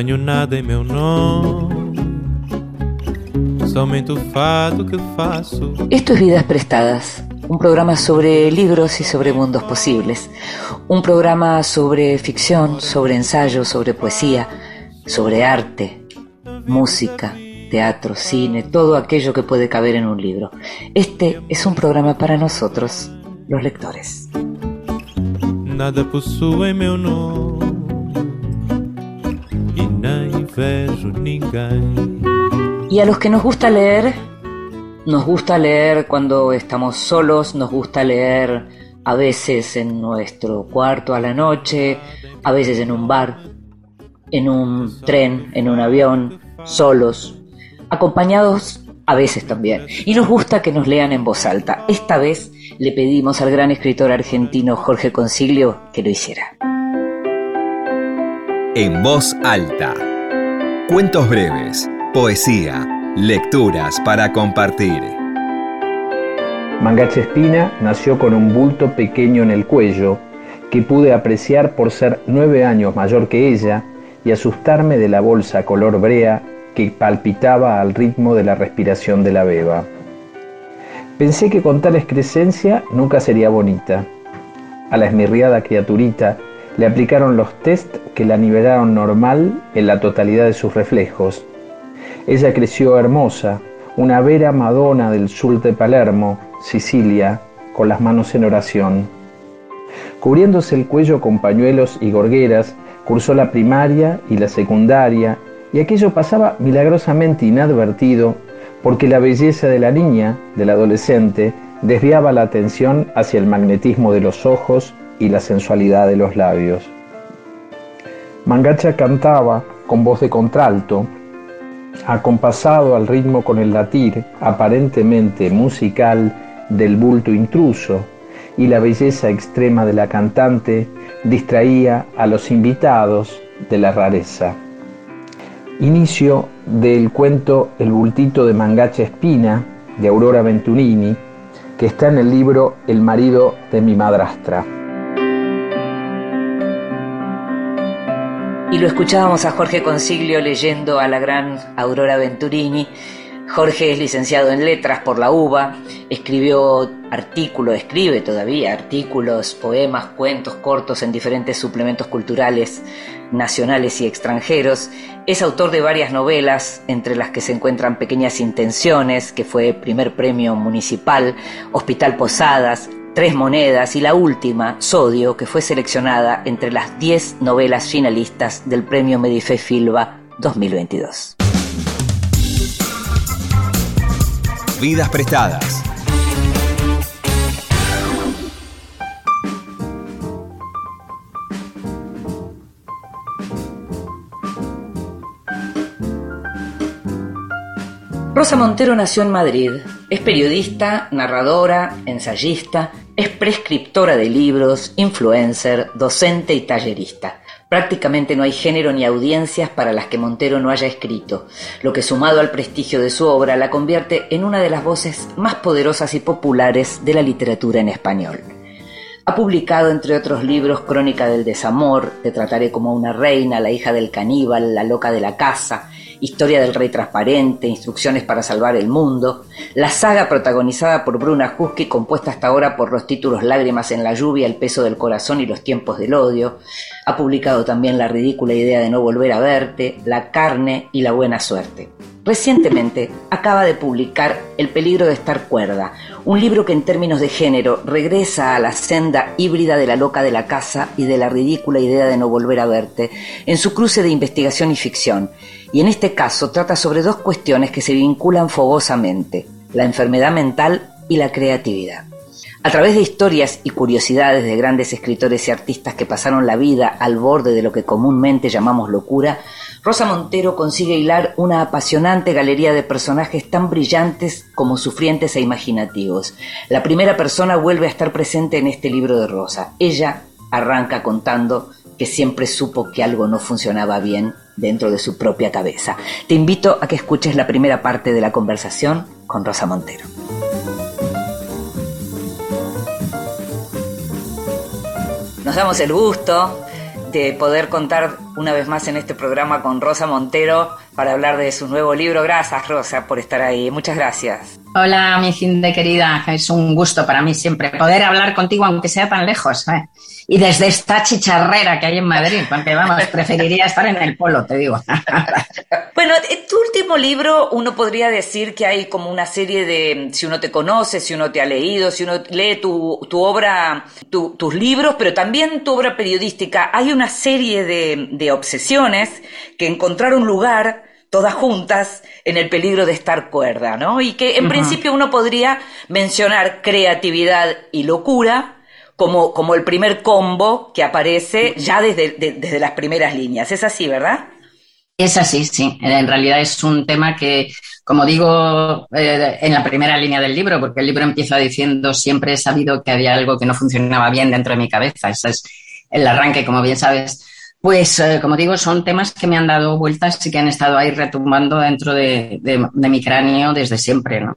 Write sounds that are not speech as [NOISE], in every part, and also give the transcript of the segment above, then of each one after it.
Tenho nada em meu nome, somente o fado que faço. Esto es Vidas Prestadas, un programa sobre libros y sobre mundos posibles, un programa sobre ficción, sobre ensayo, sobre poesía, sobre arte, música, teatro, cine, todo aquello que puede caber en un libro. Este es un programa para nosotros, los lectores. Nada possui meu nome Y a los que nos gusta leer, nos gusta leer cuando estamos solos, nos gusta leer a veces en nuestro cuarto a la noche, a veces en un bar, en un tren, en un avión, solos, acompañados a veces también. Y nos gusta que nos lean en voz alta. Esta vez le pedimos al gran escritor argentino Jorge Consiglio que lo hiciera. En voz alta. Cuentos breves, poesía, lecturas para compartir. Mangacha Espina nació con un bulto pequeño en el cuello que pude apreciar por ser nueve años mayor que ella y asustarme de la bolsa color brea que palpitaba al ritmo de la respiración de la beba. Pensé que con tal excrescencia nunca sería bonita. A la esmirriada criaturita le aplicaron los test que la nivelaron normal en la totalidad de sus reflejos. Ella creció hermosa, una vera Madonna del sur de Palermo, Sicilia, con las manos en oración. Cubriéndose el cuello con pañuelos y gorgueras, cursó la primaria y la secundaria y aquello pasaba milagrosamente inadvertido porque la belleza de la niña, del adolescente, desviaba la atención hacia el magnetismo de los ojos y la sensualidad de los labios. Mangacha cantaba con voz de contralto, acompasado al ritmo con el latir aparentemente musical del bulto intruso, y la belleza extrema de la cantante distraía a los invitados de la rareza. Inicio del cuento El bultito de Mangacha Espina de Aurora Venturini, que está en el libro El marido de mi madrastra. Y lo escuchábamos a Jorge Consiglio leyendo a la gran Aurora Venturini. Jorge es licenciado en letras por la UBA, escribió artículos, escribe todavía artículos, poemas, cuentos cortos en diferentes suplementos culturales nacionales y extranjeros. Es autor de varias novelas, entre las que se encuentran Pequeñas Intenciones, que fue primer premio municipal, Hospital Posadas, Tres Monedas y la última, Sodio, que fue seleccionada entre las 10 novelas finalistas del Premio Medife Filba 2022. Vidas prestadas. Rosa Montero nació en Madrid. Es periodista, narradora, ensayista, es prescriptora de libros, influencer, docente y tallerista. Prácticamente no hay género ni audiencias para las que Montero no haya escrito, lo que sumado al prestigio de su obra la convierte en una de las voces más poderosas y populares de la literatura en español. Ha publicado, entre otros libros, Crónica del Desamor, Te trataré como una reina, La hija del caníbal, La loca de la casa, Historia del Rey Transparente, Instrucciones para Salvar el Mundo, la saga protagonizada por Bruna Husky, compuesta hasta ahora por los títulos Lágrimas en la lluvia, El peso del corazón y Los tiempos del odio. Ha publicado también La ridícula idea de no volver a verte, La carne y la buena suerte. Recientemente acaba de publicar El peligro de estar cuerda, un libro que en términos de género regresa a la senda híbrida de la loca de la casa y de la ridícula idea de no volver a verte, en su cruce de investigación y ficción, y en este caso trata sobre dos cuestiones que se vinculan fogosamente, la enfermedad mental y la creatividad. A través de historias y curiosidades de grandes escritores y artistas que pasaron la vida al borde de lo que comúnmente llamamos locura, Rosa Montero consigue hilar una apasionante galería de personajes tan brillantes como sufrientes e imaginativos. La primera persona vuelve a estar presente en este libro de Rosa. Ella arranca contando que siempre supo que algo no funcionaba bien dentro de su propia cabeza. Te invito a que escuches la primera parte de la conversación con Rosa Montero. Nos damos el gusto de poder contar una vez más en este programa con Rosa Montero para hablar de su nuevo libro. Gracias, Rosa, por estar ahí. Muchas gracias. Hola, mi fin de querida. Es un gusto para mí siempre poder hablar contigo, aunque sea tan lejos. ¿eh? Y desde esta chicharrera que hay en Madrid, porque vamos, [LAUGHS] preferiría estar en el polo, te digo. [LAUGHS] bueno, en tu último libro uno podría decir que hay como una serie de, si uno te conoce, si uno te ha leído, si uno lee tu, tu obra, tus libros, pero también tu obra periodística, hay una serie de, de obsesiones que encontraron lugar todas juntas en el peligro de estar cuerda, ¿no? Y que en principio uno podría mencionar creatividad y locura como, como el primer combo que aparece ya desde, desde las primeras líneas. Es así, ¿verdad? Es así, sí. En realidad es un tema que, como digo eh, en la primera línea del libro, porque el libro empieza diciendo siempre he sabido que había algo que no funcionaba bien dentro de mi cabeza. Ese es el arranque, como bien sabes. Pues, eh, como digo, son temas que me han dado vueltas y que han estado ahí retumbando dentro de, mi cráneo desde siempre, ¿no?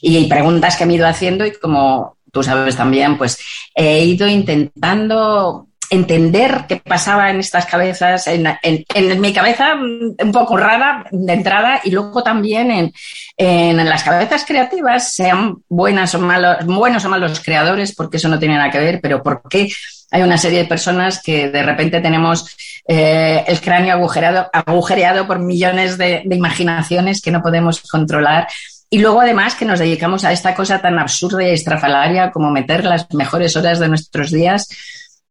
Y preguntas que me he ido haciendo y como tú sabes también, pues he ido intentando entender qué pasaba en estas cabezas, en, en, mi cabeza mm, un poco rara de entrada y luego también en, en, las cabezas creativas, sean buenas o malos, buenos o malos creadores, porque eso no tiene nada que ver, pero por qué hay una serie de personas que de repente tenemos eh, el cráneo agujereado, agujereado por millones de, imaginaciones que no podemos controlar. Y luego, además, que nos dedicamos a esta cosa tan absurda y estrafalaria como meter las mejores horas de nuestros días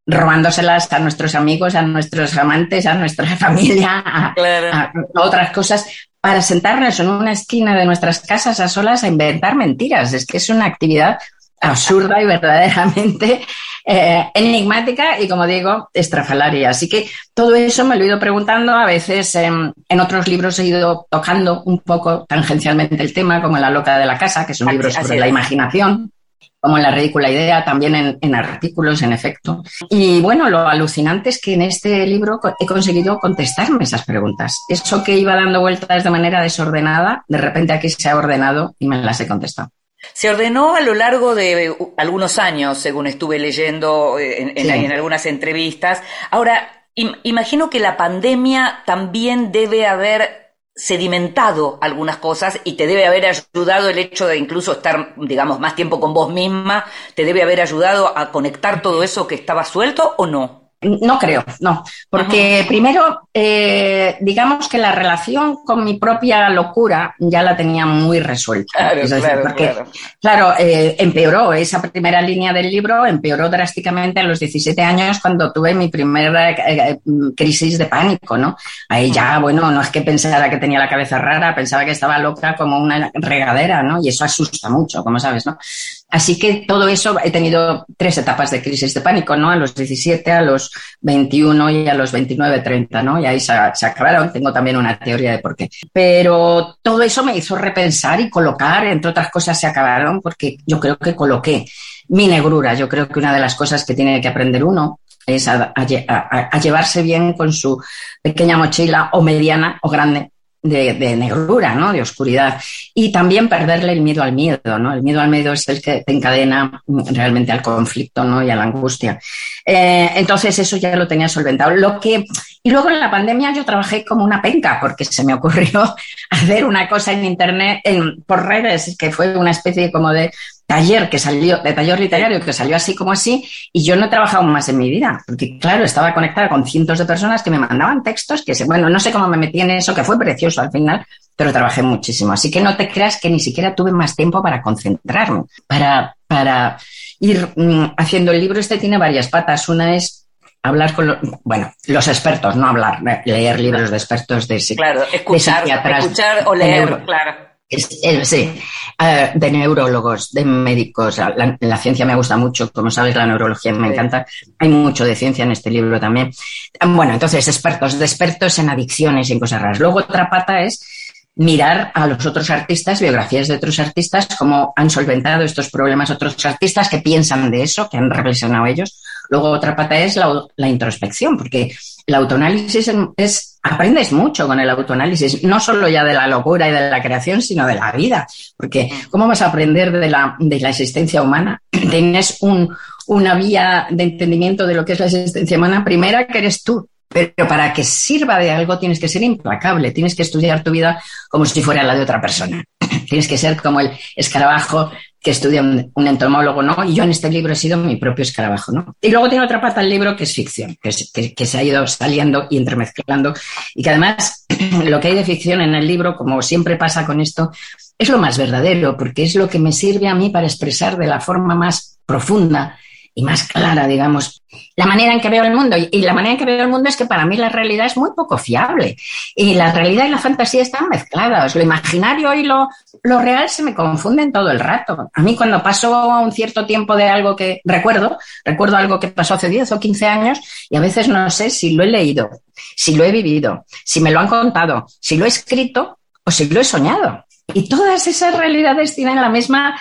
robándoselas a nuestros amigos, a nuestros amantes, a nuestra [LAUGHS] familia, a, a, otras cosas, para sentarnos en una esquina de nuestras casas a solas a inventar mentiras. Es que es una actividad absurda y verdaderamente eh, enigmática y, como digo, estrafalaria. Así que todo eso me lo he ido preguntando. A veces en otros libros he ido tocando un poco tangencialmente el tema, como en La loca de la casa, que es un libro sobre la imaginación como en la ridícula idea, también en, en, artículos, en efecto. Y bueno, lo alucinante es que en este libro he conseguido contestarme esas preguntas. Eso que iba dando vueltas de manera desordenada, de repente aquí se ha ordenado y me las he contestado. Se ordenó a lo largo de algunos años, según estuve leyendo eh, en, algunas entrevistas. Ahora, imagino que la pandemia también debe haber sedimentado algunas cosas y te debe haber ayudado el hecho de incluso estar, digamos, más tiempo con vos misma, te debe haber ayudado a conectar todo eso que estaba suelto o no? No creo, no, porque primero, eh, digamos que la relación con mi propia locura ya la tenía muy resuelta. Claro, claro, porque, claro. Eh, empeoró esa primera línea del libro, empeoró drásticamente a los 17 años cuando tuve mi primera eh, crisis de pánico, ¿no? Ahí ya, bueno, no es que pensara que tenía la cabeza rara, pensaba que estaba loca como una regadera, ¿no? Y eso asusta mucho, como sabes, ¿no? Así que todo eso, he tenido tres etapas de crisis de pánico, ¿no? A los 17, a los 21 y a los 29, 30, ¿no? Y ahí se, acabaron. Tengo también una teoría de por qué. Pero todo eso me hizo repensar y colocar, entre otras cosas, se acabaron porque yo creo que coloqué mi negrura. Yo creo que una de las cosas que tiene que aprender uno es a, a llevarse bien con su pequeña mochila o mediana o grande de, negrura, ¿no? De oscuridad. Y también perderle el miedo al miedo, ¿no? El miedo al miedo es el que te encadena realmente al conflicto, ¿no? Y a la angustia. Eh, entonces eso ya lo tenía solventado. Lo que, y luego en la pandemia yo trabajé como una penca porque se me ocurrió [LAUGHS] hacer una cosa en internet, en, por redes, que fue una especie como de taller que salió, de taller literario que salió así como así, y yo no he trabajado más en mi vida, porque claro, estaba conectada con cientos de personas que me mandaban textos, que bueno, no sé cómo me metí en eso, que fue precioso al final, pero trabajé muchísimo. Así que no te creas que ni siquiera tuve más tiempo para concentrarme, para, para ir mm, haciendo el libro. Este tiene varias patas. Una es hablar con, los, bueno, los expertos, no hablar, leer libros de expertos de, claro, escuchar, escuchar o leer, claro sí, de neurólogos, de médicos. La, ciencia me gusta mucho, como sabes, la neurología me encanta. Hay mucho de ciencia en este libro también. Bueno, entonces, expertos, de expertos en adicciones y en cosas raras. Luego, otra pata es mirar a los otros artistas, biografías de otros artistas, cómo han solventado estos problemas otros artistas que piensan de eso, que han reflexionado ellos. Luego otra pata es la, introspección, porque el autoanálisis es, aprendes mucho con el autoanálisis, no solo ya de la locura y de la creación, sino de la vida. Porque ¿cómo vas a aprender de la, de la existencia humana? [CLEARS THROAT] Tienes un, una vía de entendimiento de lo que es la existencia humana, primera que eres tú. Pero para que sirva de algo tienes que ser implacable, tienes que estudiar tu vida como si fuera la de otra persona. [CLEARS THROAT] tienes que ser como el escarabajo que estudia un, entomólogo, ¿no? Y yo en este libro he sido mi propio escarabajo, ¿no? Y luego tiene otra parte del libro que es ficción, que, que, se ha ido saliendo y entremezclando y que además [CLEARS THROAT] lo que hay de ficción en el libro, como siempre pasa con esto, es lo más verdadero, porque es lo que me sirve a mí para expresar de la forma más profunda y más clara, digamos, la manera en que veo el mundo. Y la manera en que veo el mundo es que para mí la realidad es muy poco fiable. Y la realidad y la fantasía están mezcladas. Lo imaginario y lo, lo real se me confunden todo el rato. A mí cuando paso un cierto tiempo de algo que recuerdo, recuerdo algo que pasó hace 10 o 15 años y a veces no sé si lo he leído, si lo he vivido, si me lo han contado, si lo he escrito o si lo he soñado. Y todas esas realidades tienen la misma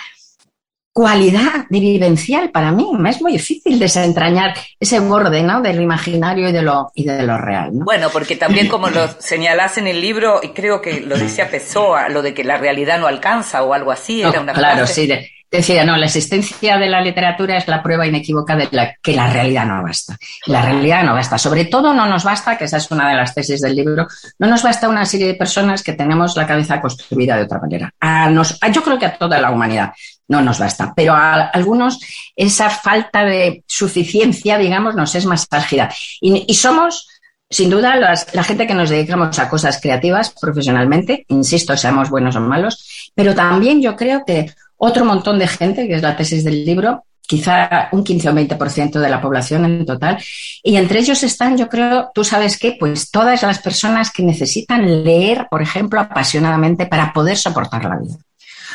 cualidad de vivencial para mí. Me es muy difícil desentrañar ese borde ¿no? de lo imaginario y de lo, y de lo real. Bueno, porque también como lo [CLEARS THROAT] señalás en el libro, y creo que lo decía Pessoa, lo de que la realidad no alcanza o algo así, era una Claro, sí. Decía, no, la existencia de la literatura es la prueba inequívoca de la, que la realidad no basta. La realidad no basta. Sobre todo no nos basta, que esa es una de las tesis del libro, no nos basta una serie de personas que tenemos la cabeza construida de otra manera. A nos, yo creo que a toda la humanidad no nos basta, pero a algunos esa falta de suficiencia, digamos, nos es más álgida. Y, somos sin duda, la gente que nos dedicamos a cosas creativas profesionalmente, insisto, seamos buenos o malos, pero también yo creo que otro montón de gente, que es la tesis del libro, quizá un 15 o 20% de la población en total. Y entre ellos están, yo creo, tú sabes qué, pues todas las personas que necesitan leer, por ejemplo, apasionadamente para poder soportar la vida.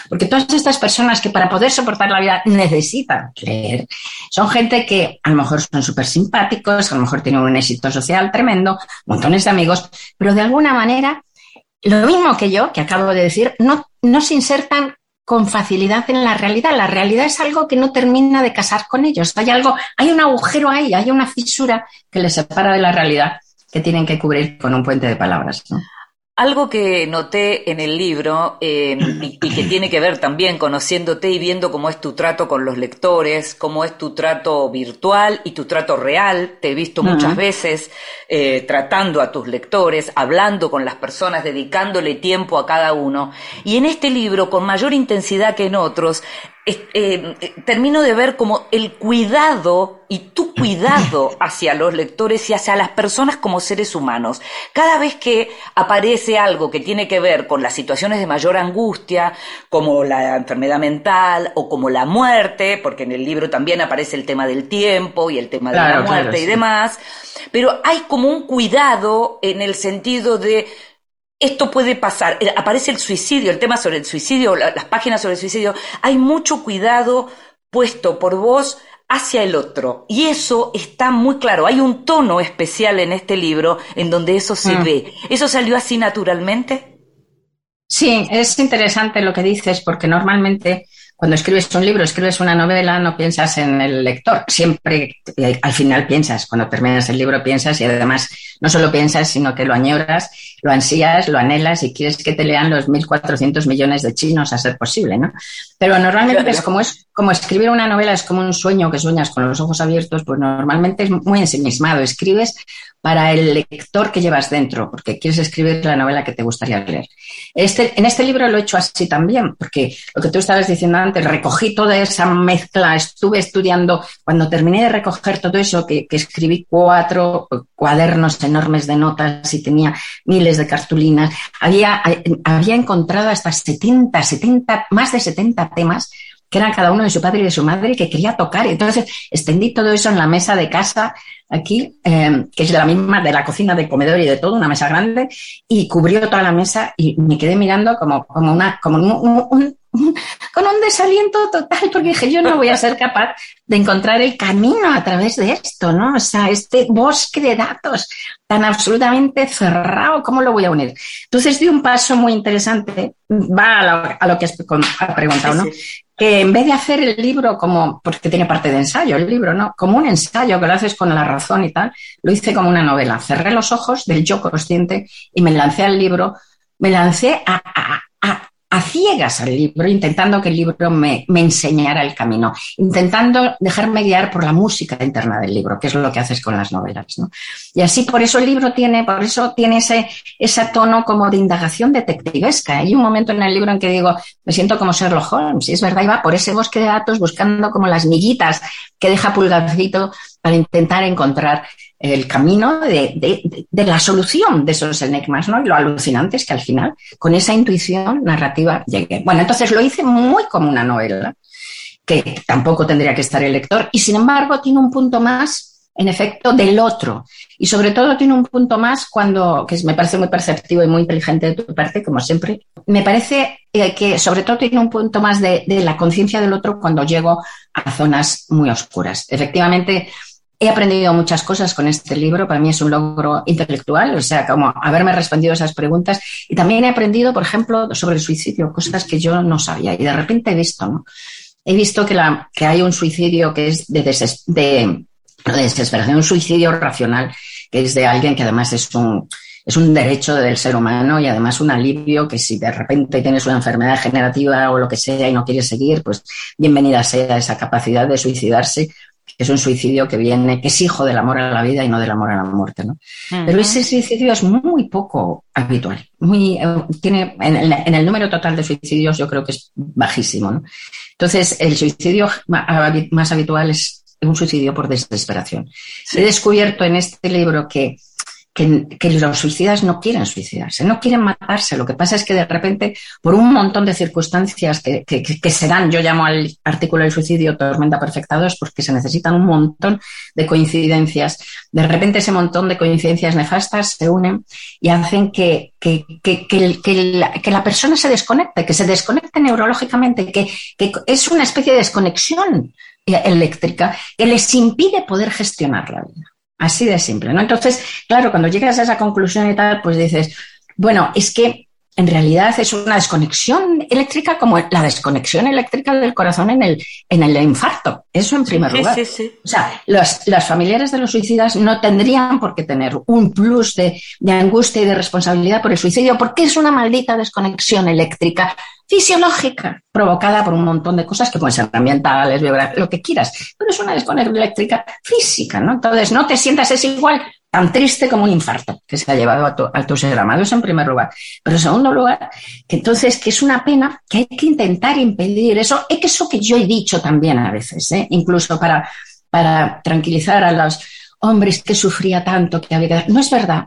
Porque todas estas personas que para poder soportar la vida necesitan leer, son gente que a lo mejor son súper simpáticos, a lo mejor tienen un éxito social tremendo, montones de amigos, pero de alguna manera, lo mismo que yo, que acabo de decir, no, no se insertan con facilidad en la realidad. La realidad es algo que no termina de casar con ellos. Hay algo, hay un agujero ahí, hay una fisura que les separa de la realidad que tienen que cubrir con un puente de palabras. Algo que noté en el libro em, y, que tiene que ver también conociéndote y viendo cómo es tu trato con los lectores, cómo es tu trato virtual y tu trato real. Te he visto muchas veces eh, tratando a tus lectores, hablando con las personas, dedicándole tiempo a cada uno. Y en este libro, con mayor intensidad que en otros, eh, termino de ver como el cuidado y tu cuidado [COUGHS] hacia los lectores y hacia las personas como seres humanos. Cada vez que aparece algo que tiene que ver con las situaciones de mayor angustia, como la enfermedad mental o como la muerte, porque en el libro también aparece el tema del tiempo y el tema de la muerte y demás, pero hay como un cuidado en el sentido de esto puede pasar. Eh, aparece el suicidio, el tema sobre el suicidio, las páginas sobre el suicidio. Hay mucho cuidado puesto por vos hacia el otro. Y eso está muy claro. Hay un tono especial en este libro en donde eso se mm. ve. ¿Eso salió así naturalmente? Sí, es interesante lo que dices porque normalmente cuando escribes un libro, escribes una novela, no piensas en el lector. Siempre, eh, al final piensas, cuando terminas el libro piensas y además no solo piensas, sino que lo añoras, lo ansías, lo anhelas y quieres que te lean los 1.400 millones de chinos a ser posible, ¿no? Pero normalmente es como es como escribir una novela es como un sueño que sueñas con los ojos abiertos, pues normalmente es muy ensimismado. Escribes para el lector que llevas dentro, porque quieres escribir la novela que te gustaría leer. Este, en este libro lo he hecho así también, porque lo que tú estabas diciendo antes, recogí toda esa mezcla, estuve estudiando, cuando terminé de recoger todo eso, que, escribí cuatro cuadernos enormes de notas y tenía miles de cartulinas, había, había encontrado hasta 70, 70, más de 70 temas que eran cada uno de su padre y de su madre, que quería tocar. Y entonces extendí todo eso en la mesa de casa aquí, eh, que es de la misma, de la cocina, del comedor y de todo, una mesa grande, y cubrió toda la mesa y me quedé mirando como, como, una, como un, con un desaliento total, porque dije, yo no voy a ser capaz de encontrar el camino a través de esto, ¿no? O sea, este bosque de datos tan absolutamente cerrado, ¿cómo lo voy a unir? Entonces di un paso muy interesante, va a lo, que has preguntado, ¿no? Que en vez de hacer el libro como, porque tiene parte de ensayo el libro, ¿no? Como un ensayo que lo haces con la razón y tal, lo hice como una novela. Cerré los ojos del yo consciente y me lancé al libro, me lancé a, a ciegas al libro, intentando que el libro me, enseñara el camino, intentando dejarme guiar por la música interna del libro, que es lo que haces con las novelas. ¿no? Y así por eso el libro tiene, por eso tiene ese, ese tono como de indagación detectivesca. Hay un momento en el libro en que digo, me siento como Sherlock Holmes, y es verdad, iba por ese bosque de datos buscando como las miguitas que deja Pulgarcito para intentar encontrar el camino de, la solución de esos enigmas, ¿no? Y lo alucinante es que al final, con esa intuición narrativa, llegué. Bueno, entonces lo hice muy como una novela, que tampoco tendría que estar el lector, y sin embargo tiene un punto más, en efecto, del otro. Y sobre todo tiene un punto más cuando, que me parece muy perceptivo y muy inteligente de tu parte, como siempre, me parece eh, que sobre todo tiene un punto más de, de la conciencia del otro cuando llego a zonas muy oscuras. Efectivamente, He aprendido muchas cosas con este libro, para mí es un logro intelectual, o sea, como haberme respondido esas preguntas. Y también he aprendido, por ejemplo, sobre el suicidio, cosas que yo no sabía. Y de repente he visto, ¿no? He visto que, hay un suicidio que es de, de, de desesperación, un suicidio racional, que es de alguien que además es un, es un derecho del ser humano y además un alivio que si de repente tienes una enfermedad degenerativa o lo que sea y no quieres seguir, pues bienvenida sea esa capacidad de suicidarse es un suicidio que viene, que es hijo del amor a la vida y no del amor a la muerte, ¿no? Pero ese suicidio es muy poco habitual, muy, eh, tiene, en el, número total de suicidios yo creo que es bajísimo, ¿no? Entonces, el suicidio más habitual es un suicidio por desesperación. He descubierto en este libro que que, los suicidas no quieren suicidarse, no quieren matarse. Lo que pasa es que de repente, por un montón de circunstancias que, se dan, yo llamo al artículo del suicidio tormenta perfecta 2 porque se necesitan un montón de coincidencias. De repente ese montón de coincidencias nefastas se unen y hacen que la persona se desconecte, que se desconecte neurológicamente, que, es una especie de desconexión eléctrica que les impide poder gestionar la vida. Así de simple, ¿no? Entonces, claro, cuando llegas a esa conclusión y tal, pues dices, bueno, es que en realidad es una desconexión eléctrica como la desconexión eléctrica del corazón en el, en el infarto. Eso en primer lugar. Sí, sí. O sea, los, las familiares de los suicidas no tendrían por qué tener un plus de, de angustia y de responsabilidad por el suicidio, porque es una maldita desconexión eléctrica fisiológica provocada por un montón de cosas que pueden ser ambientales, lo que quieras, pero es una desconexión eléctrica física, ¿no? Entonces, no te sientas es igual tan triste como un infarto que se ha llevado a tu, a tu ser amado, eso en primer lugar. Pero en segundo lugar, que entonces que es una pena que hay que intentar impedir eso, es que eso que yo he dicho también a veces, ¿eh? incluso para, para tranquilizar a los hombres que sufría tanto, que había que... No es verdad,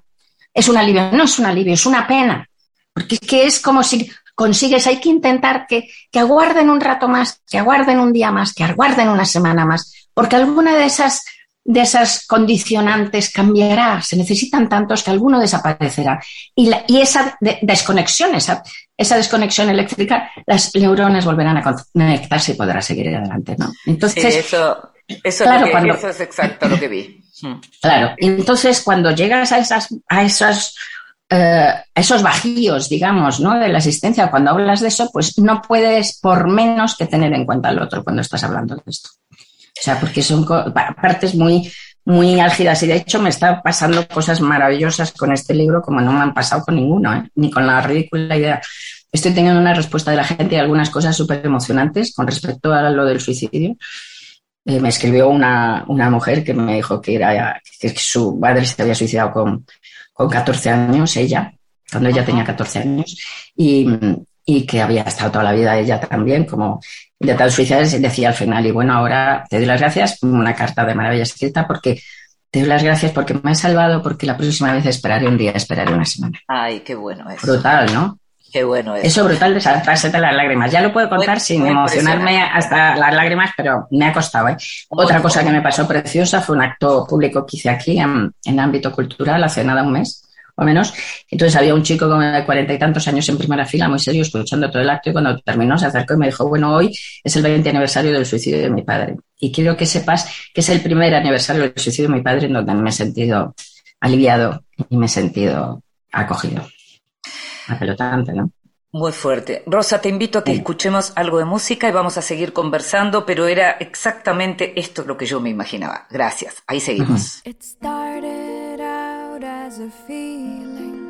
es un alivio, no es un alivio, es una pena, porque es que es como si consigues, hay que intentar que, que aguarden un rato más, que aguarden un día más, que aguarden una semana más, porque alguna de esas de esas condicionantes cambiará, se necesitan tantos que alguno desaparecerá. Y, y esa desconexión, esa, esa, desconexión eléctrica, las neuronas volverán a conectarse y podrá seguir adelante. ¿no? Entonces, eso, eso, es exacto lo que vi. Claro, entonces cuando llegas a, esas, a esos eh, esos bajíos, digamos, ¿no? de la existencia, cuando hablas de eso, pues no puedes por menos que tener en cuenta al otro cuando estás hablando de esto. O sea, porque son partes muy, muy álgidas y de hecho me están pasando cosas maravillosas con este libro como no me han pasado con ninguno, ¿eh? ni con la ridícula idea. Estoy teniendo una respuesta de la gente y algunas cosas súper emocionantes con respecto a lo del suicidio. Eh, me escribió una, una, mujer que me dijo que, era, que su padre se había suicidado con, con 14 años, ella, cuando ella tenía 14 años, y, y que había estado toda la vida ella también como intentando suicidarse, decía al final, y bueno, ahora te doy las gracias, una carta de maravilla escrita, porque te doy las gracias porque me has salvado, porque la próxima vez esperaré un día, esperaré una semana. Ay, qué bueno eso. Brutal, ¿no? Qué bueno eso. Eso brutal de saltarse de las lágrimas. Ya lo puedo contar sin emocionarme hasta las lágrimas, pero me ha costado. ¿eh? Otra cosa que me pasó preciosa fue un acto público que hice aquí en, en ámbito cultural hace nada un mes o menos. Entonces había un chico de cuarenta y tantos años en primera fila, muy serio, escuchando todo el acto y cuando terminó se acercó y me dijo, bueno, hoy es el 20 aniversario del suicidio de mi padre. Y quiero que sepas que es el primer aniversario del suicidio de mi padre en donde me he sentido aliviado y me he sentido acogido. Apelotante, ¿no? Muy fuerte. Rosa, te invito a que escuchemos algo de música y vamos a seguir conversando, pero era exactamente esto lo que yo me imaginaba. Gracias. Ahí seguimos. It started out as a feeling,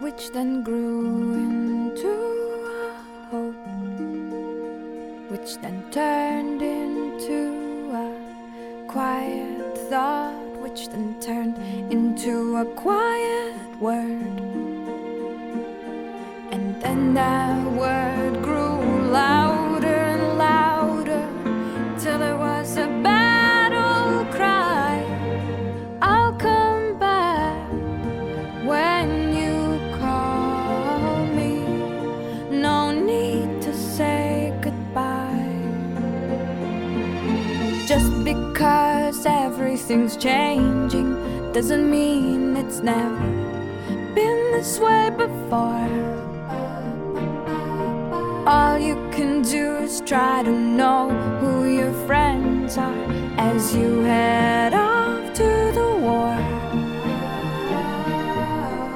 which then grew into a hope, which then turned into a quiet thought, which then turned into a quiet word. And that word grew louder and louder till it was a battle cry. I'll come back when you call me. No need to say goodbye. Just because everything's changing doesn't mean it's never been this way before. All you can do is try to know who your friends are as you head off to the war.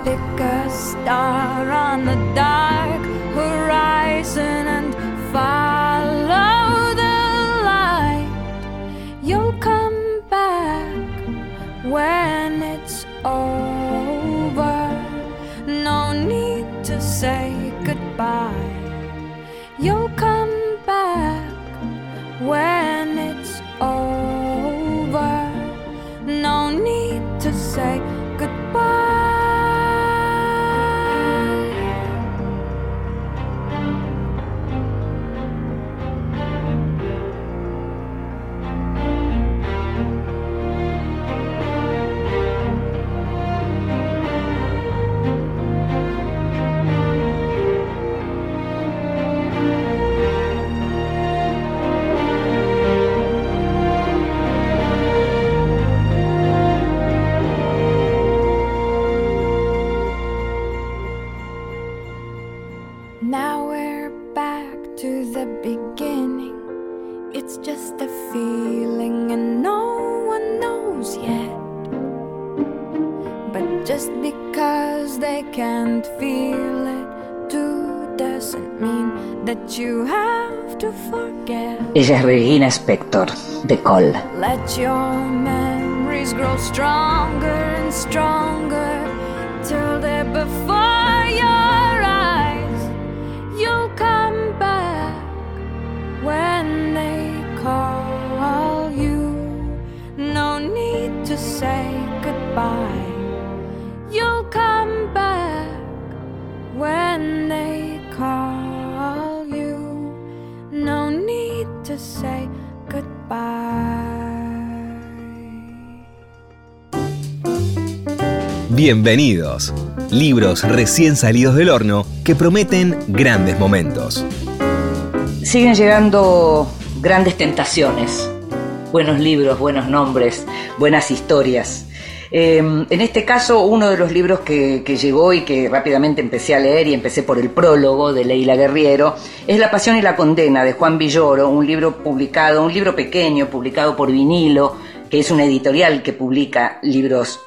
Pick a star on the that you have to forget. Ella es Regina Spector, de Call. Let your memories grow stronger and stronger till they're before your eyes. You'll come back when they call you. No need to say goodbye. Bienvenidos. Libros recién salidos del horno que prometen grandes momentos. Siguen llegando grandes tentaciones, buenos libros, buenos nombres, buenas historias. Eh, en este caso, uno de los libros que, que llegó y que rápidamente empecé a leer y empecé por el prólogo de Leila Guerriero es La Pasión y la Condena de Juan Villoro, un libro publicado, un libro pequeño publicado por Vinilo, que es una editorial que publica libros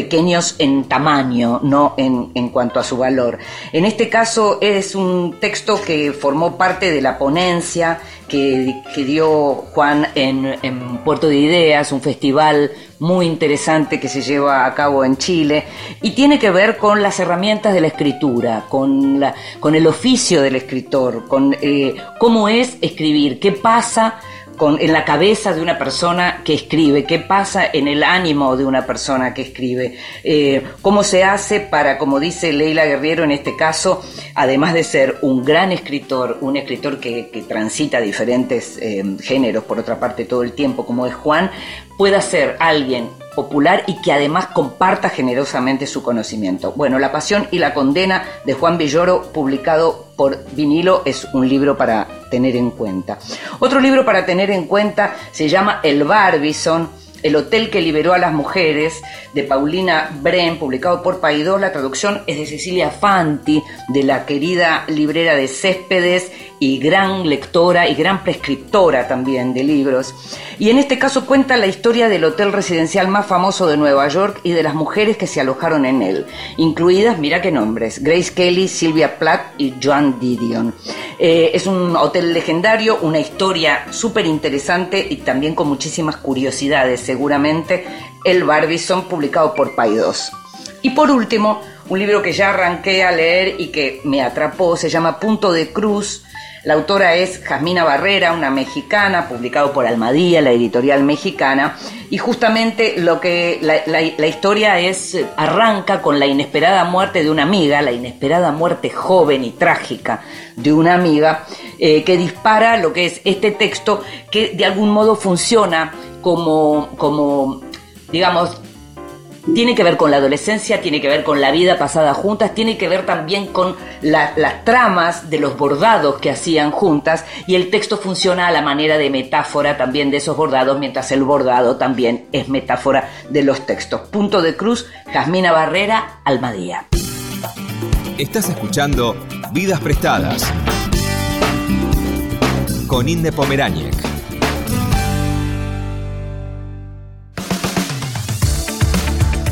pequeños en tamaño, no en, en, cuanto a su valor. En este caso es un texto que formó parte de la ponencia que, que dio Juan en, Puerto de Ideas, un festival muy interesante que se lleva a cabo en Chile y tiene que ver con las herramientas de la escritura, con, la, con el oficio del escritor, con eh, cómo es escribir, qué pasa en la cabeza de una persona que escribe, qué pasa en el ánimo de una persona que escribe, eh, cómo se hace para, como dice Leila Guerriero en este caso, además de ser un gran escritor, un escritor que, que transita diferentes eh, géneros, por otra parte, todo el tiempo, como es Juan, pueda ser alguien popular y que además comparta generosamente su conocimiento. Bueno, La Pasión y la Condena de Juan Villoro, publicado por vinilo, es un libro para tener en cuenta. Otro libro para tener en cuenta se llama El Barbizon, el hotel que liberó a las mujeres, de Paulina Bren, publicado por Paidós. La traducción es de Cecilia Fanti, de la querida librera de Céspedes, y gran lectora y gran prescriptora también de libros. Y en este caso cuenta la historia del hotel residencial más famoso de Nueva York y de las mujeres que se alojaron en él, incluidas, mira qué nombres, Grace Kelly, Sylvia Plath y Joan Didion. Eh, es un hotel legendario, una historia súper interesante y también con muchísimas curiosidades, seguramente, El Barbizon, publicado por Paidós. Y por último, un libro que ya arranqué a leer y que me atrapó, se llama Punto de Cruz. La autora es Jasmina Barrera, una mexicana, publicado por Almadía, la editorial mexicana, y justamente lo que la, historia es arranca con la inesperada muerte de una amiga, la inesperada muerte joven y trágica de una amiga, eh, que dispara lo que es este texto que de algún modo funciona como, como digamos, tiene que ver con la adolescencia, tiene que ver con la vida pasada juntas, tiene que ver también con las tramas de los bordados que hacían juntas y el texto funciona a la manera de metáfora también de esos bordados, mientras el bordado también es metáfora de los textos. Punto de cruz, Jasmina Barrera, Almadía. Estás escuchando Vidas Prestadas con Inde Pomeráñez.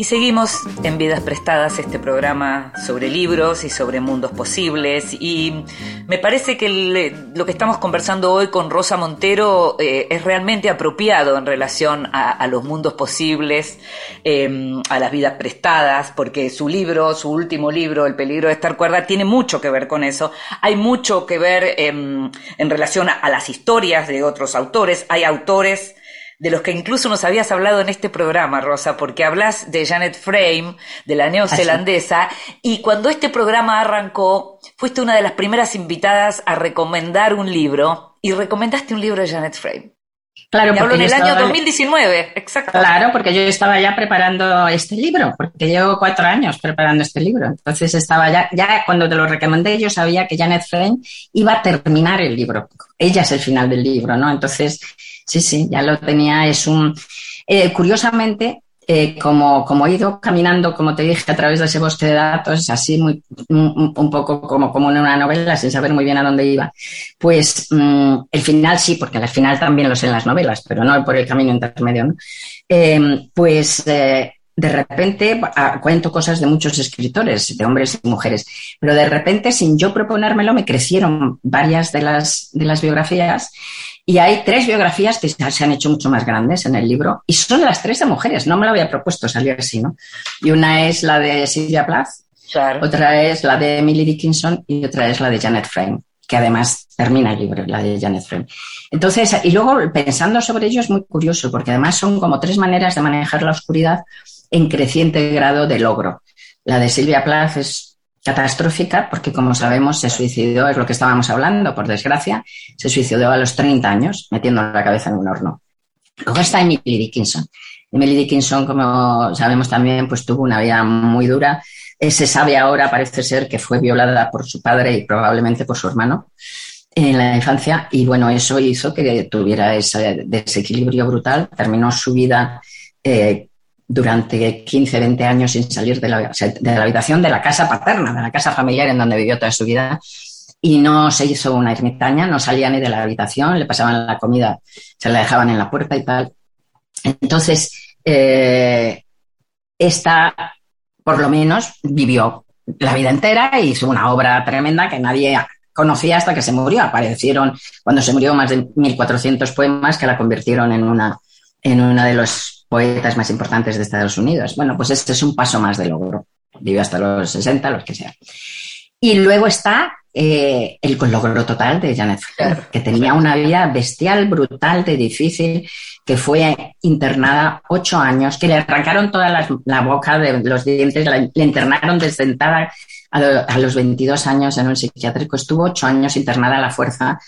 Y seguimos en Vidas Prestadas, este programa sobre libros y sobre mundos posibles. Y me parece que lo que estamos conversando hoy con Rosa Montero eh, es realmente apropiado en relación a, los mundos posibles, em, a las vidas prestadas, porque su libro, su último libro, El peligro de estar cuerda, tiene mucho que ver con eso. Hay mucho que ver em, en relación a las historias de otros autores. Hay autores de los que incluso nos habías hablado en este programa, Rosa, porque hablas de Janet Frame, de la neozelandesa, y cuando este programa arrancó, fuiste una de las primeras invitadas a recomendar un libro, y recomendaste un libro de Janet Frame. Claro, porque en el año 2019, exacto. Claro, porque yo estaba ya preparando este libro, porque llevo cuatro años preparando este libro. Entonces estaba ya, ya cuando te lo recomendé, yo sabía que Janet Frame iba a terminar el libro. Ella es el final del libro, ¿no? Entonces Sí, sí, ya lo tenía. Es un. Eh, curiosamente, eh, como, como he ido caminando, como te dije, a través de ese bosque de datos, así muy, un, poco como, como en una novela, sin saber muy bien a dónde iba, pues mm, el final sí, porque al final también lo sé en las novelas, pero no por el camino intermedio, ¿no? Em, pues eh, de repente cuento cosas de muchos escritores, de hombres y mujeres, pero de repente, sin yo proponérmelo, me crecieron varias de las, de las biografías y hay tres biografías que se han hecho mucho más grandes en el libro y son las tres de mujeres. No me lo había propuesto salir así, ¿no? Y una es la de Silvia Plath, otra es la de Emily Dickinson y otra es la de Janet Frame, que además termina el libro, la de Janet Frame. Entonces, y luego pensando sobre ello es muy curioso porque además son como tres maneras de manejar la oscuridad en creciente grado de logro. La de Silvia Plath es catastrófica porque, como sabemos, se suicidó, es lo que estábamos hablando, por desgracia, se suicidó a los 30 años metiendo la cabeza en un horno. Luego está Emily Dickinson. Emily Dickinson, como sabemos también, pues tuvo una vida muy dura. Eh, se sabe ahora, parece ser, que fue violada por su padre y probablemente por su hermano en la infancia y bueno, eso hizo que tuviera ese desequilibrio brutal, terminó su vida eh, durante 15, 20 años sin salir de la, de la habitación de la casa paterna, de la casa familiar en donde vivió toda su vida y no se hizo una ermitaña, no salía ni de la habitación, le pasaban la comida, se la dejaban en la puerta y tal. Entonces, eh, esta, por lo menos, vivió la vida entera e hizo una obra tremenda que nadie conocía hasta que se murió. Aparecieron, cuando se murió, más de 1.400 poemas que la convirtieron en una, en una de los poetas más importantes de Estados Unidos. Bueno, pues este es un paso más de logro. Vive hasta los 60, los que sea. Y luego está eh, el logro total de Janet que tenía una vida bestial, brutal, de difícil, que fue internada ocho años, que le arrancaron toda la, boca de los dientes, le internaron desdentada a, a, los 22 años en un psiquiátrico. Estuvo ocho años internada a la fuerza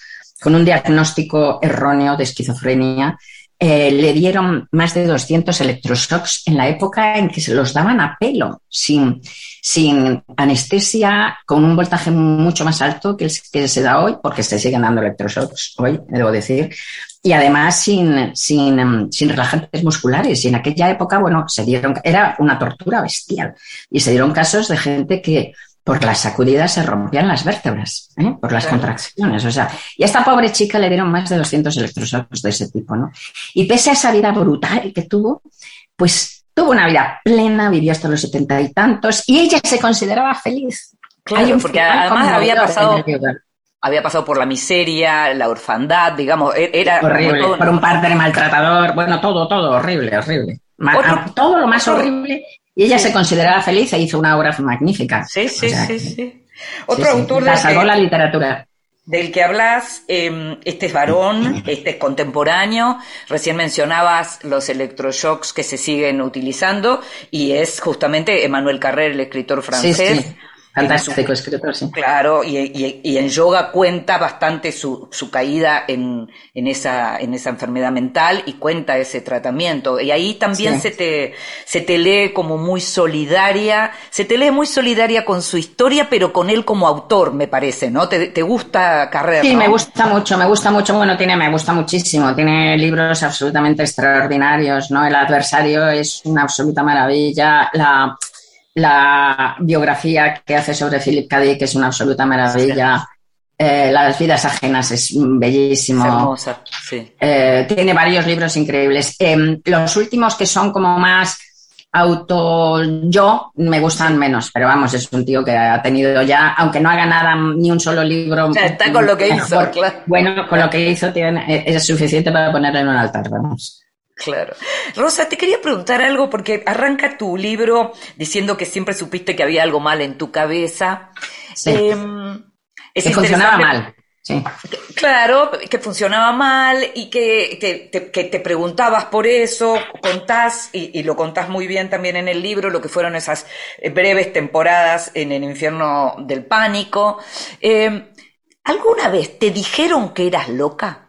con un diagnóstico erróneo de esquizofrenia eh, le dieron más de 200 electroshocks en la época en que se los daban a pelo, sin, sin anestesia, con un voltaje mucho más alto que se da hoy, porque se siguen dando electroshocks hoy, debo decir, y además sin, sin, em, sin, relajantes musculares. Y en aquella época, bueno, se dieron, era una tortura bestial. Y se dieron casos de gente que por las sacudidas se rompían las vértebras, ¿eh? por las contracciones. O sea, y a esta pobre chica le dieron más de 200 electroshocks de ese tipo, ¿no? Y pese a esa vida brutal que tuvo, pues tuvo una vida plena, vivió hasta los setenta y tantos, y ella se consideraba feliz. Claro, porque además había pasado había pasado por la miseria, la orfandad, digamos, e-, era horrible, por un padre maltratador, bueno, todo, todo horrible, horrible. todo lo más horrible. Y ella se consideraba feliz e hizo una obra magnífica. Sí, sí, sí, sí. Otro autor la salvó la literatura. Del que hablas, em, este es varón, este es contemporáneo, recién mencionabas los electroshocks que se siguen utilizando y es justamente Emmanuel Carrer, el escritor francés. Fantástico escritor, sí. Claro, y, y, en yoga cuenta bastante su, su caída en, en, esa, en esa enfermedad mental y cuenta ese tratamiento. Y ahí también se, te, se te lee como muy solidaria, se te lee muy solidaria con su historia, pero con él como autor, me parece, ¿no? ¿Te, te gusta Carrera? Sí, me gusta mucho, me gusta mucho, bueno, tiene, me gusta muchísimo, tiene libros absolutamente extraordinarios, ¿no? El adversario es una absoluta maravilla, la la biografía que hace sobre Philip K. que es una absoluta maravilla. Eh, las vidas ajenas es bellísimo. hermosa, sí. Eh, tiene varios libros increíbles. Em, los últimos que son como más auto yo me gustan menos, pero vamos, es un tío que ha tenido ya, aunque no haga nada, ni un solo libro. está con lo que hizo, Bueno, con lo que hizo tiene, es suficiente para ponerlo en un altar, vamos. Claro. Rosa, te quería preguntar algo porque arranca tu libro diciendo que siempre supiste que había algo mal en tu cabeza. Sí. Em, que funcionaba mal. Sí. Claro, que funcionaba mal y que, te preguntabas por eso, contás, y, lo contás muy bien también en el libro, lo que fueron esas breves temporadas en el infierno del pánico. Em, ¿Alguna vez te dijeron que eras loca?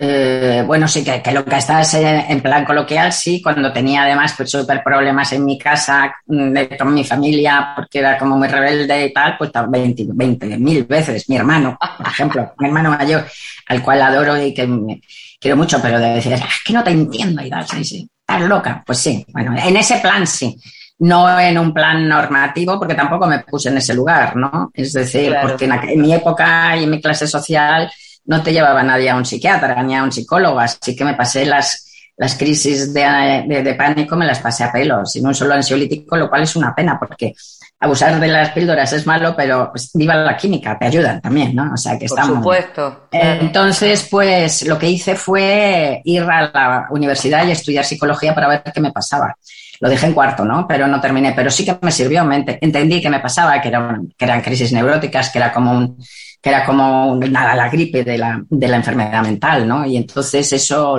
Eh, bueno, sí, que, que lo que estás en plan coloquial, sí, cuando tenía además pues súper problemas en mi casa, mm, con mi familia, porque era como muy rebelde y tal, pues 20 mil veces. Mi hermano, por ejemplo, mi hermano mayor, al cual adoro y que quiero mucho, pero de decir, es que no te entiendo y tal, sí, sí, estás loca. Pues sí, bueno, en ese plan sí. No en un plan normativo, porque tampoco me puse en ese lugar, ¿no? Es decir, porque en mi época y en mi clase social, no te llevaba nadie a un psiquiatra ni a un psicólogo, así que me pasé las, las crisis de, pánico, me las pasé a pelo, sin un solo ansiolítico, lo cual es una pena porque abusar de las píldoras es malo, pero pues, viva la química, te ayudan también, ¿no? O sea, que Por supuesto. Entonces, pues lo que hice fue ir a la universidad y estudiar psicología para ver qué me pasaba. Lo dejé en cuarto, ¿no? Pero no terminé. Pero sí que me sirvió. entendí que me pasaba, que, que eran crisis neuróticas, que era como un, que era como nada, la gripe de la, de la enfermedad mental, ¿no? Y entonces eso,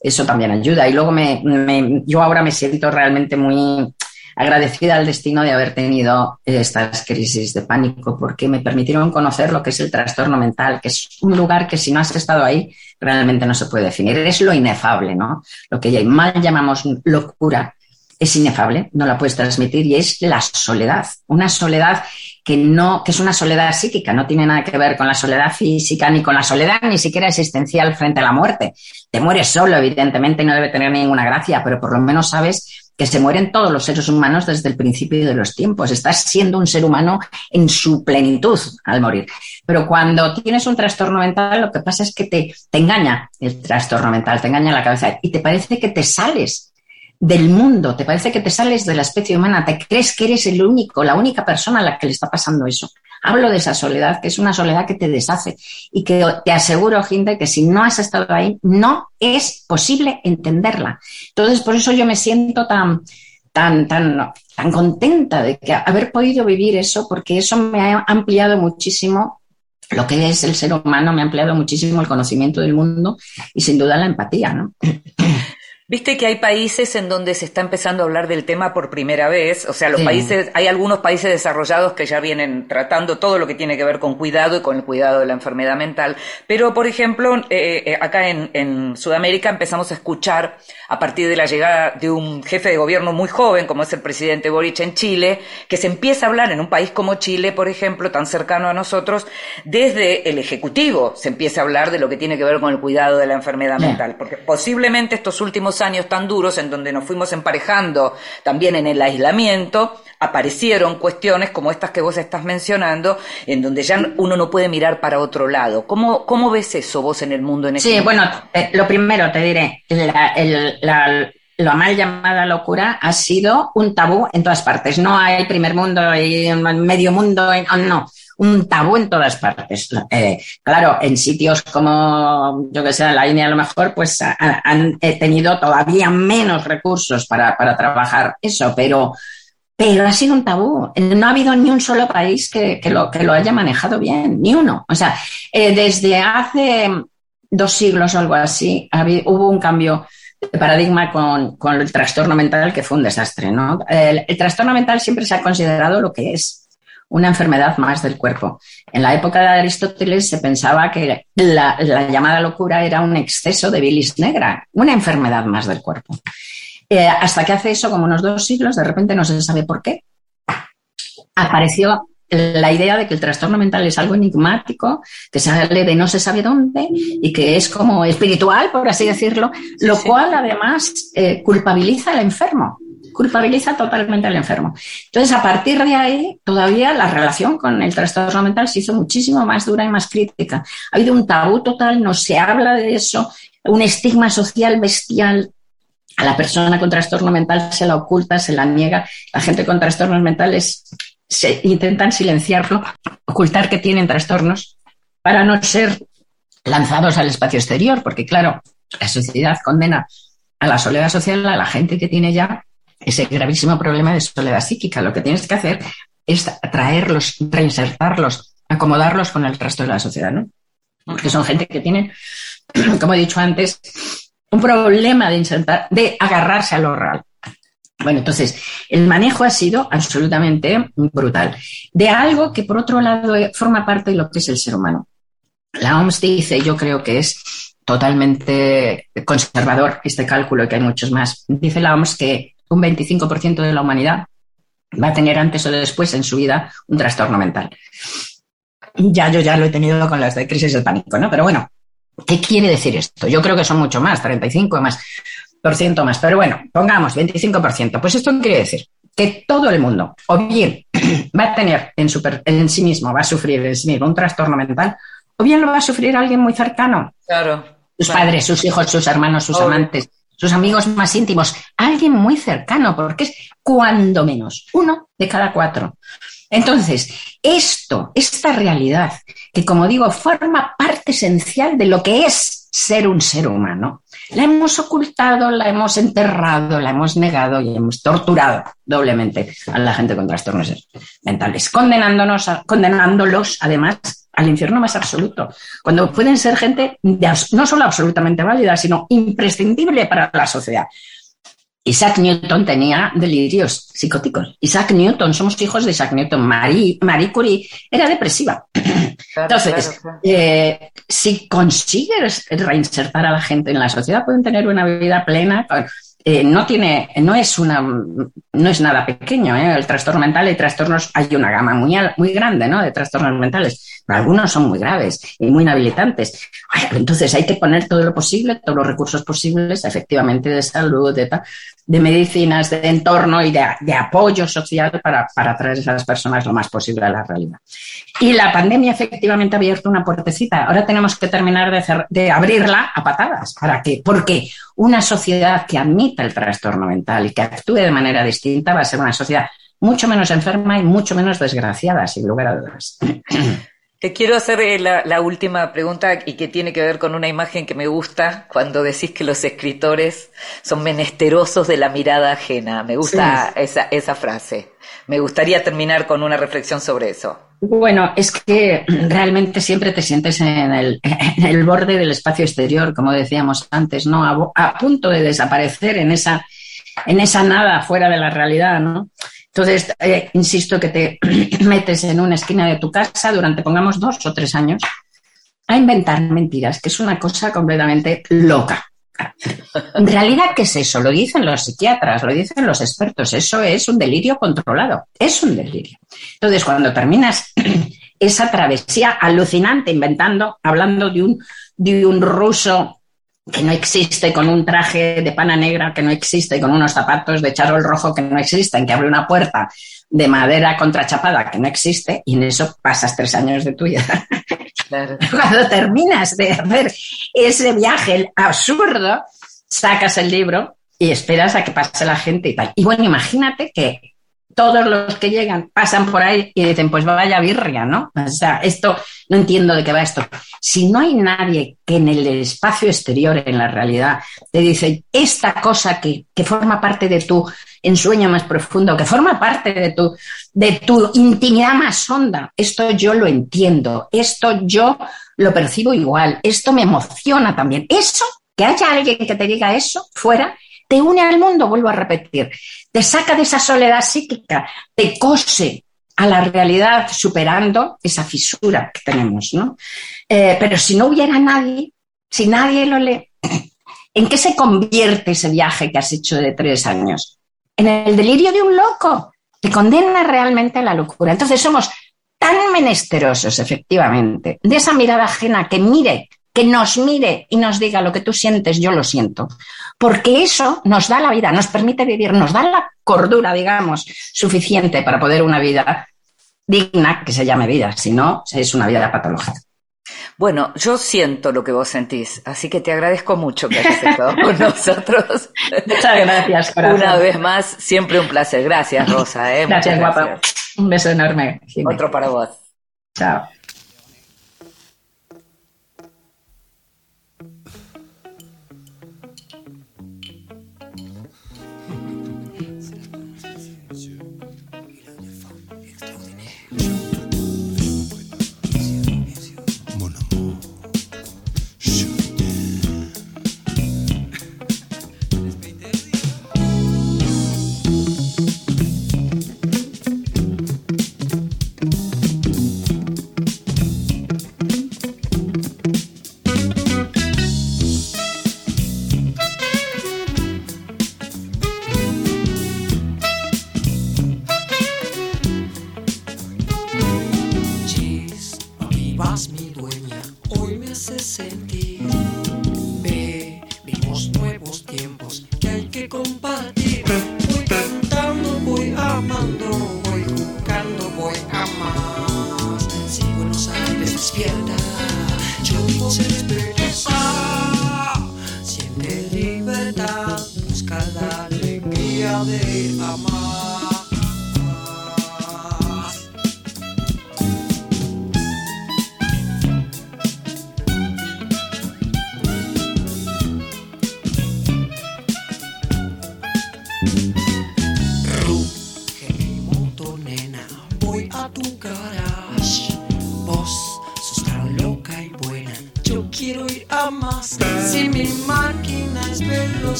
eso también ayuda. Y luego me, yo ahora me siento realmente muy agradecida al destino de haber tenido estas crisis de pánico, porque me permitieron conocer lo que es el trastorno mental, que es un lugar que si no has estado ahí, realmente no se puede definir. Es lo inefable, ¿no? Lo que mal llamamos locura es inefable, no la puedes transmitir y es la soledad. Una soledad que no, que es una soledad psíquica, no tiene nada que ver con la soledad física ni con la soledad ni siquiera existencial frente a la muerte. Te mueres solo, evidentemente, y no debe tener ninguna gracia, pero por lo menos sabes que se mueren todos los seres humanos desde el principio de los tiempos. Estás siendo un ser humano en su plenitud al morir. Pero cuando tienes un trastorno mental, lo que pasa es que te, te engaña el trastorno mental, te engaña la cabeza y te parece que te sales del mundo, te parece que te sales de la especie humana, te crees que eres el único, la única persona a la que le está pasando eso. Hablo de esa soledad, que es una soledad que te deshace y que te aseguro, gente, que si no has estado ahí, no es posible entenderla. Entonces, por eso yo me siento tan, tan, tan, tan contenta de que haber podido vivir eso, porque eso me ha ampliado muchísimo lo que es el ser humano, me ha ampliado muchísimo el conocimiento del mundo y sin duda la empatía, ¿no? Viste que hay países en donde se está empezando a hablar del tema por primera vez, o sea, los países, hay algunos países desarrollados que ya vienen tratando todo lo que tiene que ver con cuidado y con el cuidado de la enfermedad mental, pero por ejemplo, eh, eh, acá en, en, Sudamérica empezamos a escuchar a partir de la llegada de un jefe de gobierno muy joven, como es el presidente Boric en Chile, que se empieza a hablar en un país como Chile, por ejemplo, tan cercano a nosotros, desde el Ejecutivo se empieza a hablar de lo que tiene que ver con el cuidado de la enfermedad mental, porque posiblemente estos últimos años tan duros en donde nos fuimos emparejando también en el aislamiento, aparecieron cuestiones como estas que vos estás mencionando, en donde ya uno no puede mirar para otro lado. ¿Cómo, cómo ves eso vos en el mundo en este Sí, bueno, lo primero te diré, la, la, mal llamada locura ha sido un tabú en todas partes. No hay primer mundo y medio mundo, no un tabú en todas partes. Eh, claro, en sitios como, yo que sé, la India a lo mejor, pues han tenido todavía menos recursos para, para, trabajar eso, pero, pero ha sido un tabú. No ha habido ni un solo país que, que, lo, que lo haya manejado bien, ni uno. O sea, eh, desde hace dos siglos o algo así, hubo un cambio de paradigma con, con, el trastorno mental que fue un desastre. ¿no? el trastorno mental siempre se ha considerado lo que es, una enfermedad más del cuerpo. En la época de Aristóteles se pensaba que la, llamada locura era un exceso de bilis negra, una enfermedad más del cuerpo. Eh, hasta que hace eso, como unos dos siglos, de repente no se sabe por qué, apareció la idea de que el trastorno mental es algo enigmático, que sale de no se sabe dónde y que es como espiritual, por así decirlo, lo cual además eh, culpabiliza al enfermo culpabiliza totalmente al enfermo. Entonces, a partir de ahí, todavía la relación con el trastorno mental se hizo muchísimo más dura y más crítica. Ha habido un tabú total, no se habla de eso, un estigma social bestial. A la persona con trastorno mental se la oculta, se la niega. La gente con trastornos mentales se intentan silenciarlo, ocultar que tienen trastornos para no ser lanzados al espacio exterior, porque claro, la sociedad condena a la soledad social a la gente que tiene ya ese gravísimo problema de soledad psíquica. Lo que tienes que hacer es traerlos, reinsertarlos, acomodarlos con el resto de la sociedad, ¿no? Porque son gente que tiene, [CLEARS THROAT] como he dicho antes, un problema de insertar, de agarrarse a lo real. Bueno, entonces, el manejo ha sido absolutamente brutal. De algo que, por otro lado, forma parte de lo que es el ser humano. La OMS dice, yo creo que es totalmente conservador este cálculo, que hay muchos más. Dice la OMS que un 25% de la humanidad va a tener antes o después en su vida un trastorno mental. Ya yo ya lo he tenido con las de crisis del pánico, ¿no? Pero bueno, ¿qué quiere decir esto? Yo creo que son mucho más, 35 más, por ciento más. Pero bueno, pongamos 25%. Pues esto quiere decir que todo el mundo, o bien [CLEARS THROAT] va a tener en, en sí mismo, va a sufrir en sí mismo un trastorno mental, o bien lo va a sufrir alguien muy cercano. Claro. Sus padres, sus hijos, sus hermanos, sus amantes, sus amigos más íntimos, alguien muy cercano, porque es cuando menos uno de cada cuatro. Entonces, esto, esta realidad, que como digo, forma parte esencial de lo que es ser un ser humano, la hemos ocultado, la hemos enterrado, la hemos negado y hemos torturado doblemente a la gente con trastornos mentales, condenándonos condenándolos además al infierno más absoluto, cuando pueden ser gente no solo absolutamente válida, sino imprescindible para la sociedad. Isaac Newton tenía delirios psicóticos. Isaac Newton, somos hijos de Isaac Newton. Marie, Marie Curie era depresiva. [CLEARS THROAT] Entonces, eh, si consigues reinsertar a la gente en la sociedad, pueden tener una vida plena. Eh, no tiene, no es una, no es nada pequeño, ¿eh? el trastorno mental y trastornos, hay una gama muy, muy grande, ¿no? De trastornos mentales algunos son muy graves y muy inhabilitantes. Entonces hay que poner todo lo posible, todos los recursos posibles, efectivamente, de salud, de, medicinas, de entorno y de, de apoyo social para, para, traer a esas personas lo más posible a la realidad. Y la pandemia efectivamente ha abierto una puertecita. Ahora tenemos que terminar de, de abrirla a patadas. ¿Para qué? Porque una sociedad que admita el trastorno mental y que actúe de manera distinta va a ser una sociedad mucho menos enferma y mucho menos desgraciada, sin lugar a dudas. Te quiero hacer eh, la, la última pregunta y que tiene que ver con una imagen que me gusta cuando decís que los escritores son menesterosos de la mirada ajena. Me gusta esa, esa frase. Me gustaría terminar con una reflexión sobre eso. Bueno, es que realmente siempre te sientes en el, en el borde del espacio exterior, como decíamos antes, ¿no? A, a punto de desaparecer en esa, en esa nada fuera de la realidad, ¿no? Entonces, eh, insisto que te [CLEARS THROAT] metes en una esquina de tu casa durante, pongamos, dos o tres años a inventar mentiras, que es una cosa completamente loca. En realidad, ¿qué es eso? Lo dicen los psiquiatras, lo dicen los expertos. Eso es un delirio controlado. Es un delirio. Entonces, cuando terminas [CLEARS THROAT] esa travesía alucinante inventando, hablando de un, de un ruso que no existe, con un traje de pana negra que no existe, con unos zapatos de charol rojo que no existen, que abre una puerta de madera contrachapada que no existe, y en eso pasas tres años de tu vida. Claro. [LAUGHS] Cuando terminas de hacer ese viaje absurdo, sacas el libro y esperas a que pase la gente y tal. Y bueno, imagínate que todos los que llegan pasan por ahí y dicen, pues vaya birria, ¿no? O sea, esto, no entiendo de qué va esto. Si no hay nadie que en el espacio exterior, en la realidad, te dice esta cosa que, que forma parte de tu ensueño más profundo, que forma parte de tu, de tu intimidad más honda, esto yo lo entiendo, esto yo lo percibo igual, esto me emociona también. Eso, que haya alguien que te diga eso fuera, te une al mundo, vuelvo a repetir, te saca de esa soledad psíquica, te cose a la realidad superando esa fisura que tenemos, ¿no? Eh, pero si no hubiera nadie, si nadie lo lee, [CLEARS THROAT] ¿en qué se convierte ese viaje que has hecho de tres años? En el delirio de un loco, te condena realmente a la locura. Entonces somos tan menesterosos, efectivamente, de esa mirada ajena que mire, que nos mire y nos diga lo que tú sientes, yo lo siento. Porque eso nos da la vida, nos permite vivir, nos da la cordura, digamos, suficiente para poder una vida digna, que se llame vida, si no, es una vida patológica. Bueno, yo siento lo que vos sentís, así que te agradezco mucho que hayas estado [LAUGHS] con nosotros. Muchas gracias, corazón. Una vez más, siempre un placer. Gracias, Rosa. ¿eh? Gracias, guapa. Un beso enorme. Otro para vos. Chao.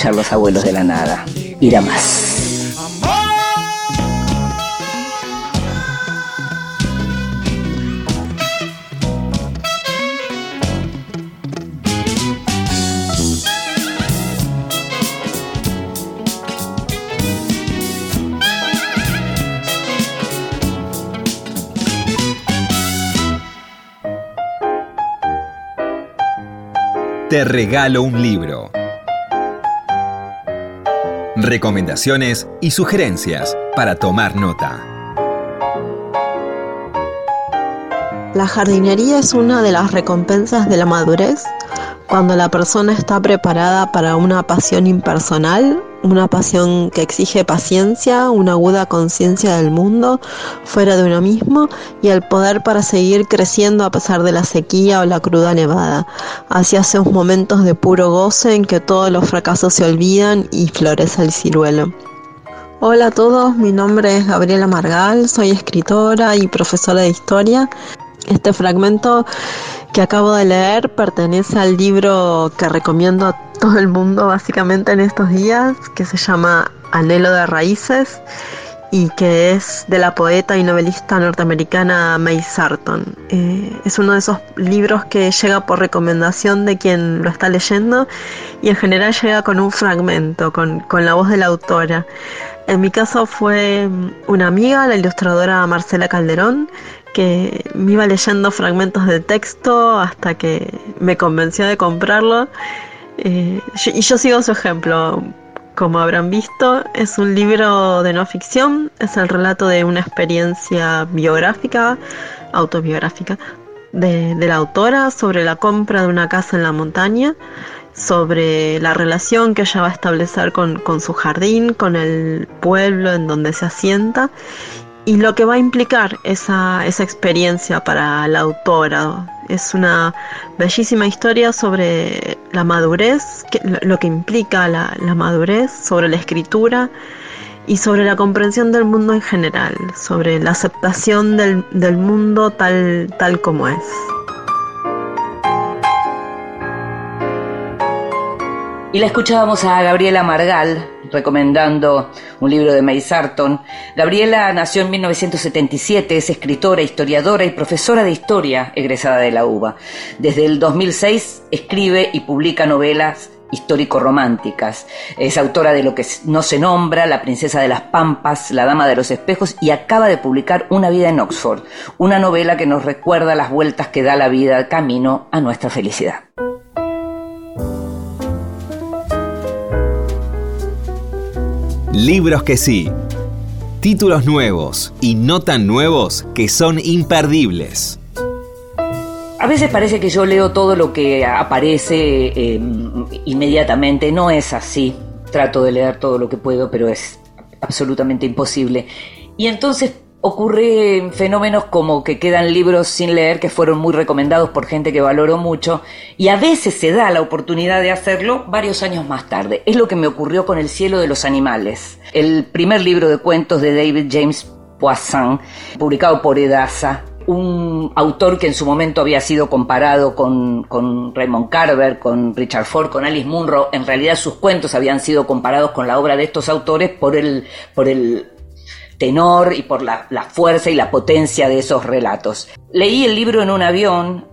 Escuchar los abuelos de la nada. Ir más. Te regalo un libro. Recomendaciones y sugerencias para tomar nota. La jardinería es una de las recompensas de la madurez cuando la persona está preparada para una pasión impersonal una pasión que exige paciencia, una aguda conciencia del mundo fuera de uno mismo y el poder para seguir creciendo a pesar de la sequía o la cruda nevada, hacia esos momentos de puro goce en que todos los fracasos se olvidan y florece el ciruelo. Hola a todos, mi nombre es Gabriela Margal, soy escritora y profesora de historia. Este fragmento que acabo de leer pertenece al libro que recomiendo a todo el mundo básicamente en estos días, que se llama Anhelo de Raíces y que es de la poeta y novelista norteamericana May Sarton. Eh, es uno de esos libros que llega por recomendación de quien lo está leyendo y en general llega con un fragmento, con, con la voz de la autora. En mi caso fue una amiga, la ilustradora Marcela Calderón, que me iba leyendo fragmentos de texto hasta que me convenció de comprarlo. Eh, y yo sigo su ejemplo. Como habrán visto, es un libro de no ficción, es el relato de una experiencia biográfica, autobiográfica, de, de la autora sobre la compra de una casa en la montaña, sobre la relación que ella va a establecer con, con su jardín, con el pueblo en donde se asienta y lo que va a implicar esa, esa experiencia para la autora. Es una bellísima historia sobre la madurez, lo que implica la, madurez, sobre la escritura y sobre la comprensión del mundo en general, sobre la aceptación del, del mundo tal, tal como es. Y la escuchábamos a Gabriela Margal recomendando un libro de May Sarton. Gabriela nació en 1977, es escritora, historiadora y profesora de historia egresada de la UBA. Desde el 2006 escribe y publica novelas histórico-románticas. Es autora de Lo que no se nombra, La princesa de las Pampas, La dama de los espejos y acaba de publicar Una vida en Oxford, una novela que nos recuerda las vueltas que da la vida camino a nuestra felicidad. Libros que sí. Títulos nuevos y no tan nuevos que son imperdibles. A veces parece que yo leo todo lo que aparece em, inmediatamente. No es así. Trato de leer todo lo que puedo, pero es absolutamente imposible. Y entonces ocurren fenómenos como que quedan libros sin leer que fueron muy recomendados por gente que valoro mucho y a veces se da la oportunidad de hacerlo varios años más tarde. Es lo que me ocurrió con El cielo de los animales, el primer libro de cuentos de David James Poisson, publicado por Edasa, un autor que en su momento había sido comparado con, con, Raymond Carver, con Richard Ford, con Alice Munro. En realidad sus cuentos habían sido comparados con la obra de estos autores por el, por el tenor y por la, fuerza y la potencia de esos relatos. Leí el libro en un avión,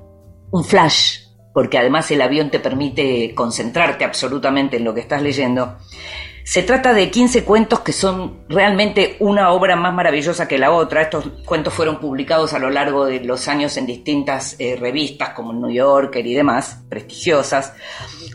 un flash, porque además el avión te permite concentrarte absolutamente en lo que estás leyendo. Se trata de 15 cuentos que son realmente una obra más maravillosa que la otra. Estos cuentos fueron publicados a lo largo de los años en distintas eh, revistas como New Yorker y demás, prestigiosas.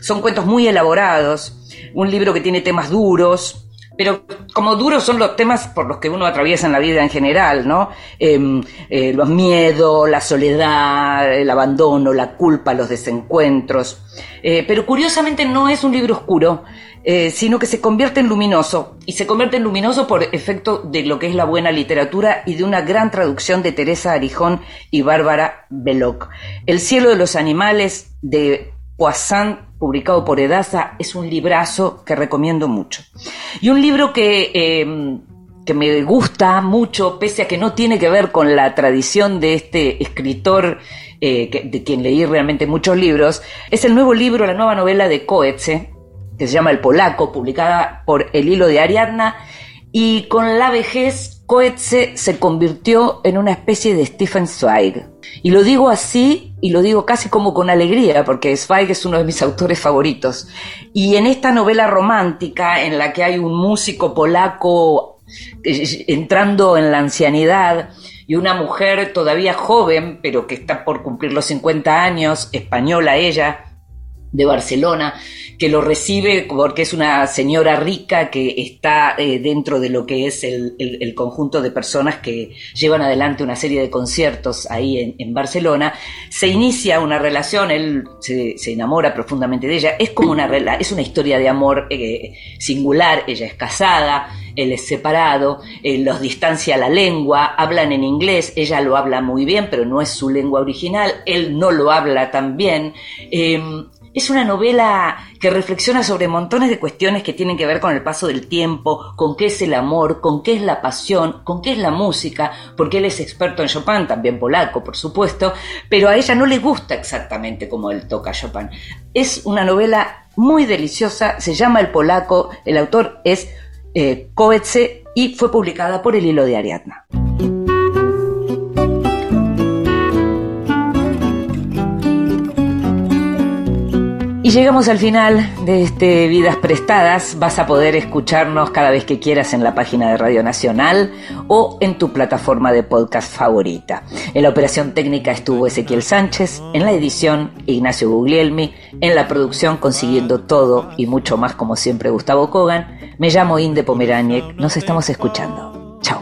Son cuentos muy elaborados, un libro que tiene temas duros, pero como duros son los temas por los que uno atraviesa en la vida en general, ¿no? Em, eh, los miedos, la soledad, el abandono, la culpa, los desencuentros. Eh, pero curiosamente no es un libro oscuro, eh, sino que se convierte en luminoso. Y se convierte en luminoso por efecto de lo que es la buena literatura y de una gran traducción de Teresa Arijón y Bárbara Belloc. El cielo de los animales de Poisson, publicado por Edasa, es un librazo que recomiendo mucho. Y un libro que, em, que me gusta mucho, pese a que no tiene que ver con la tradición de este escritor eh, de quien leí realmente muchos libros, es el nuevo libro, la nueva novela de Coetze, que que se llama El Polaco, publicada por El Hilo de Ariadna, y con la vejez Coetze se convirtió en una especie de Stephen Zweig. Y lo digo así y lo digo casi como con alegría, porque Zweig es uno de mis autores favoritos. Y en esta novela romántica en la que hay un músico polaco eh, entrando en la ancianidad y una mujer todavía joven, pero que está por cumplir los 50 años, española ella, de Barcelona, que lo recibe porque es una señora rica que está eh, dentro de lo que es el, conjunto de personas que llevan adelante una serie de conciertos ahí en, Barcelona. Se inicia una relación, él se, enamora profundamente de ella, es como una, es una historia de amor eh, singular, ella es casada, él es separado, eh, los distancia la lengua, hablan en inglés, ella lo habla muy bien, pero no es su lengua original, él no lo habla tan bien. Em, es una novela que reflexiona sobre montones de cuestiones que tienen que ver con el paso del tiempo, con qué es el amor, con qué es la pasión, con qué es la música, porque él es experto en Chopin, también polaco, por supuesto, pero a ella no le gusta exactamente como él toca Chopin. Es una novela muy deliciosa, se llama El polaco, el autor es eh, y fue publicada por el hilo de Ariadna. Y llegamos al final de este Vidas Prestadas. Vas a poder escucharnos cada vez que quieras en la página de Radio Nacional o en tu plataforma de podcast favorita. En la operación técnica estuvo Ezequiel Sánchez, en la edición Ignacio Guglielmi, en la producción consiguiendo todo y mucho más como siempre Gustavo Kogan. Me llamo Inde Pomeraniec, nos estamos escuchando. Chao.